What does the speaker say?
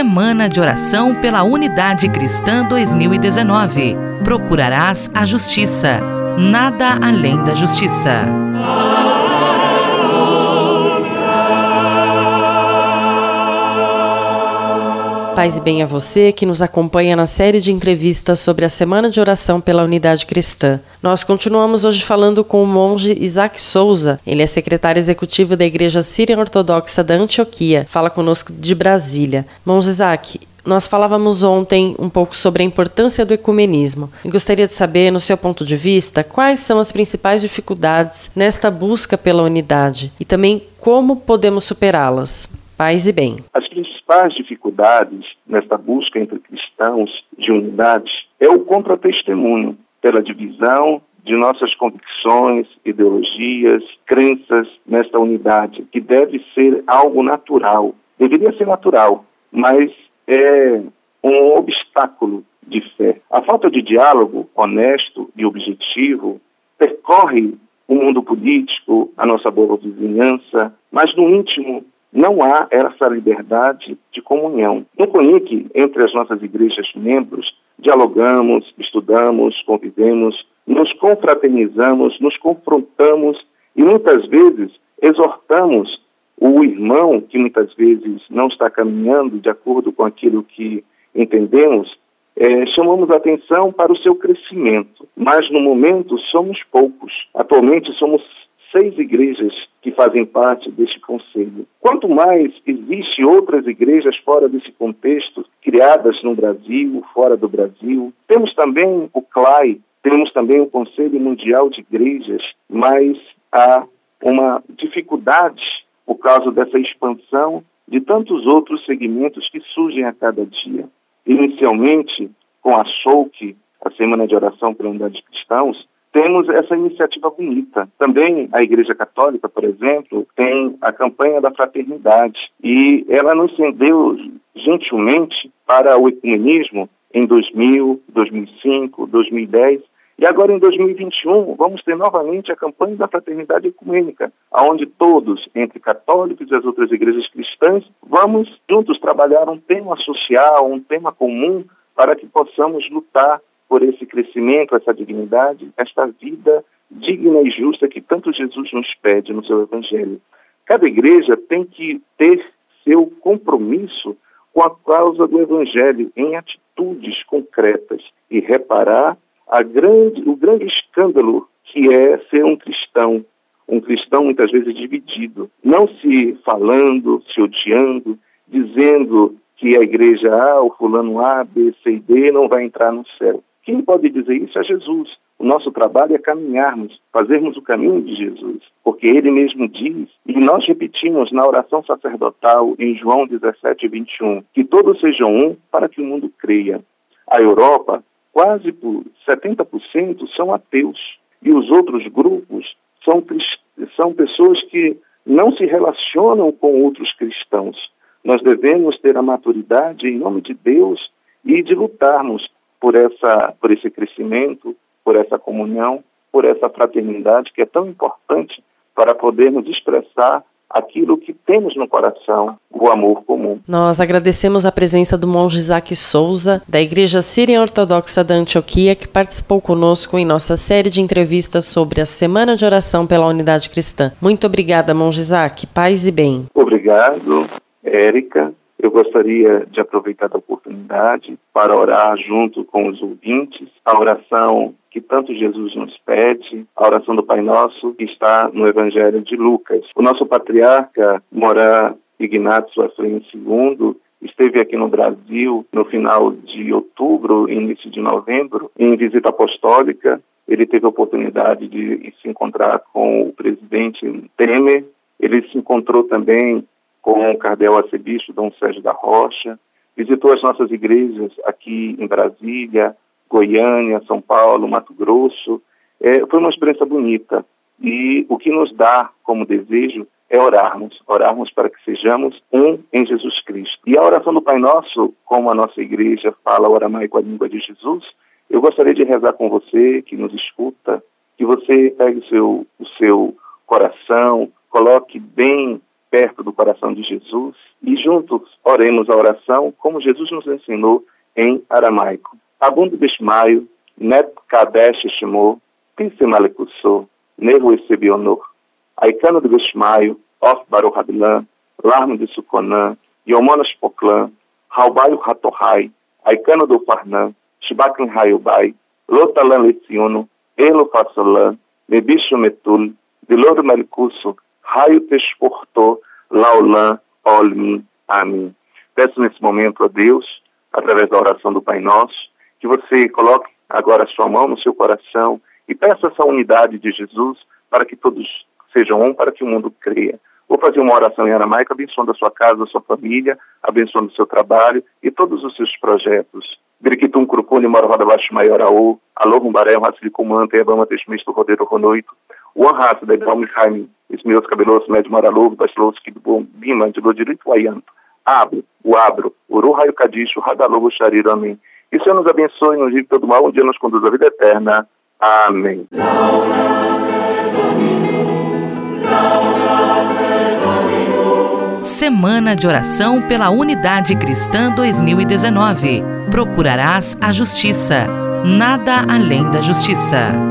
Semana de Oração pela Unidade Cristã 2019. Procurarás a justiça. Nada além da justiça. Paz e bem a você que nos acompanha na série de entrevistas sobre a Semana de Oração pela Unidade Cristã. Nós continuamos hoje falando com o monge Isaac Souza. Ele é secretário executivo da Igreja Síria Ortodoxa da Antioquia. Fala conosco de Brasília. Monge Isaac, nós falávamos ontem um pouco sobre a importância do ecumenismo. E gostaria de saber, no seu ponto de vista, quais são as principais dificuldades nesta busca pela unidade e também como podemos superá-las. Paz e bem. As principais dificuldades nesta busca entre cristãos de unidade é o contra-testemunho pela divisão de nossas convicções, ideologias, crenças nesta unidade, que deve ser algo natural. Deveria ser natural, mas é um obstáculo de fé. A falta de diálogo honesto e objetivo percorre o mundo político, a nossa boa vizinhança, mas no íntimo não há essa liberdade de comunhão. No CONIC, entre as nossas igrejas membros, dialogamos, estudamos, convivemos, nos confraternizamos, nos confrontamos e muitas vezes exortamos o irmão que muitas vezes não está caminhando de acordo com aquilo que entendemos, é, chamamos atenção para o seu crescimento, mas no momento somos poucos. Atualmente somos seis igrejas que fazem parte deste conselho. Quanto mais existe outras igrejas fora desse contexto, criadas no Brasil, fora do Brasil, temos também o CLAI, temos também o Conselho Mundial de Igrejas, mas há uma dificuldade por causa dessa expansão de tantos outros segmentos que surgem a cada dia. Inicialmente, com a SOUC, a Semana de Oração pela Unidade de Cristãos, temos essa iniciativa bonita. Também a Igreja Católica, por exemplo, tem a campanha da fraternidade e ela nos cedeu gentilmente para o ecumenismo em 2000, 2005, 2010 e agora em 2021 vamos ter novamente a campanha da fraternidade ecumênica, aonde todos, entre católicos e as outras igrejas cristãs, vamos juntos trabalhar um tema social, um tema comum para que possamos lutar por esse crescimento, essa dignidade, esta vida digna e justa que tanto Jesus nos pede no seu Evangelho. Cada igreja tem que ter seu compromisso com a causa do Evangelho em atitudes concretas e reparar grande, o grande escândalo que é ser um cristão, um cristão muitas vezes dividido, não se falando, se odiando, dizendo que a igreja A, o fulano A, B, C e D não vai entrar no céu. Quem pode dizer isso é Jesus. O nosso trabalho é caminharmos, fazermos o caminho de Jesus, porque ele mesmo diz, e nós repetimos na oração sacerdotal em João 17, 21, que todos sejam um para que o mundo creia. A Europa, quase por 70% são ateus, e os outros grupos são, são pessoas que não se relacionam com outros cristãos. Nós devemos ter a maturidade, em nome de Deus, e de lutarmos por, essa, por esse crescimento, por essa comunhão, por essa fraternidade que é tão importante para podermos expressar aquilo que temos no coração, o amor comum. Nós agradecemos a presença do monge Isaac Souza, da Igreja Síria Ortodoxa da Antioquia, que participou conosco em nossa série de entrevistas sobre a Semana de Oração pela Unidade Cristã. Muito obrigada, monge Isaac. Paz e bem. Obrigado, Érica. Eu gostaria de aproveitar a oportunidade para orar junto com os ouvintes a oração que tanto Jesus nos pede, a oração do Pai Nosso que está no Evangelho de Lucas. O nosso patriarca Morá Ignacio Afrem II esteve aqui no Brasil no final de outubro, início de novembro, em visita apostólica. Ele teve a oportunidade de se encontrar com o presidente Temer. Ele se encontrou também com o cardeal arcebispo Dom Sérgio da Rocha, visitou as nossas igrejas aqui em Brasília, Goiânia, São Paulo, Mato Grosso. É, foi uma experiência bonita e o que nos dá como desejo é orarmos, orarmos para que sejamos um em Jesus Cristo. E a oração do Pai Nosso, como a nossa igreja fala, oramai com a língua de Jesus, eu gostaria de rezar com você que nos escuta, que você pegue o seu, o seu coração, coloque bem perto do coração de Jesus e juntos oremos a oração como Jesus nos ensinou em aramaico. Abundo Bishmaio, Net Kadesh Shimo, Pise Malekusso, Nevo Esebionor, Aikano de Bishmaio, Of Baruch Habilan, Larno de Suconan, Yomonas Poclan, Raubaio Ratohai, Aikano do Parnan, Shibakin Hayubai, Lotalan Leciono, Elo Fassolan, Nebicho Metul, Diloro Melicusso, Raio Tesportor, Laulan, Olmin, Amém. Peço nesse momento a Deus, através da oração do Pai Nosso, que você coloque agora a sua mão no seu coração e peça essa unidade de Jesus para que todos sejam um, para que o mundo creia. Vou fazer uma oração em aramaico, abençoando a sua casa, a sua família, abençoando o seu trabalho e todos os seus projetos. Biriquitum Crupune, Morvada Baixo Maior Aô, Alô Rumbaré, Raça de Comanta, Ebama Teixmisto, Rodeiro Ronoito, Raça, da Ibama Jaime, Esmeus Cabeloso, Médio Maralugo, Bastiloso, Kidbom, Bima, de Lodirito, Waianto, Abro, o Abro, Uru Raio Cadixo, Radalobo Xariro, amém. Que o Senhor nos abençoe, nos livre todo mal, um dia nos conduz à vida eterna. Amém. Semana de Oração pela Unidade Cristã 2019. Procurarás a Justiça. Nada além da Justiça.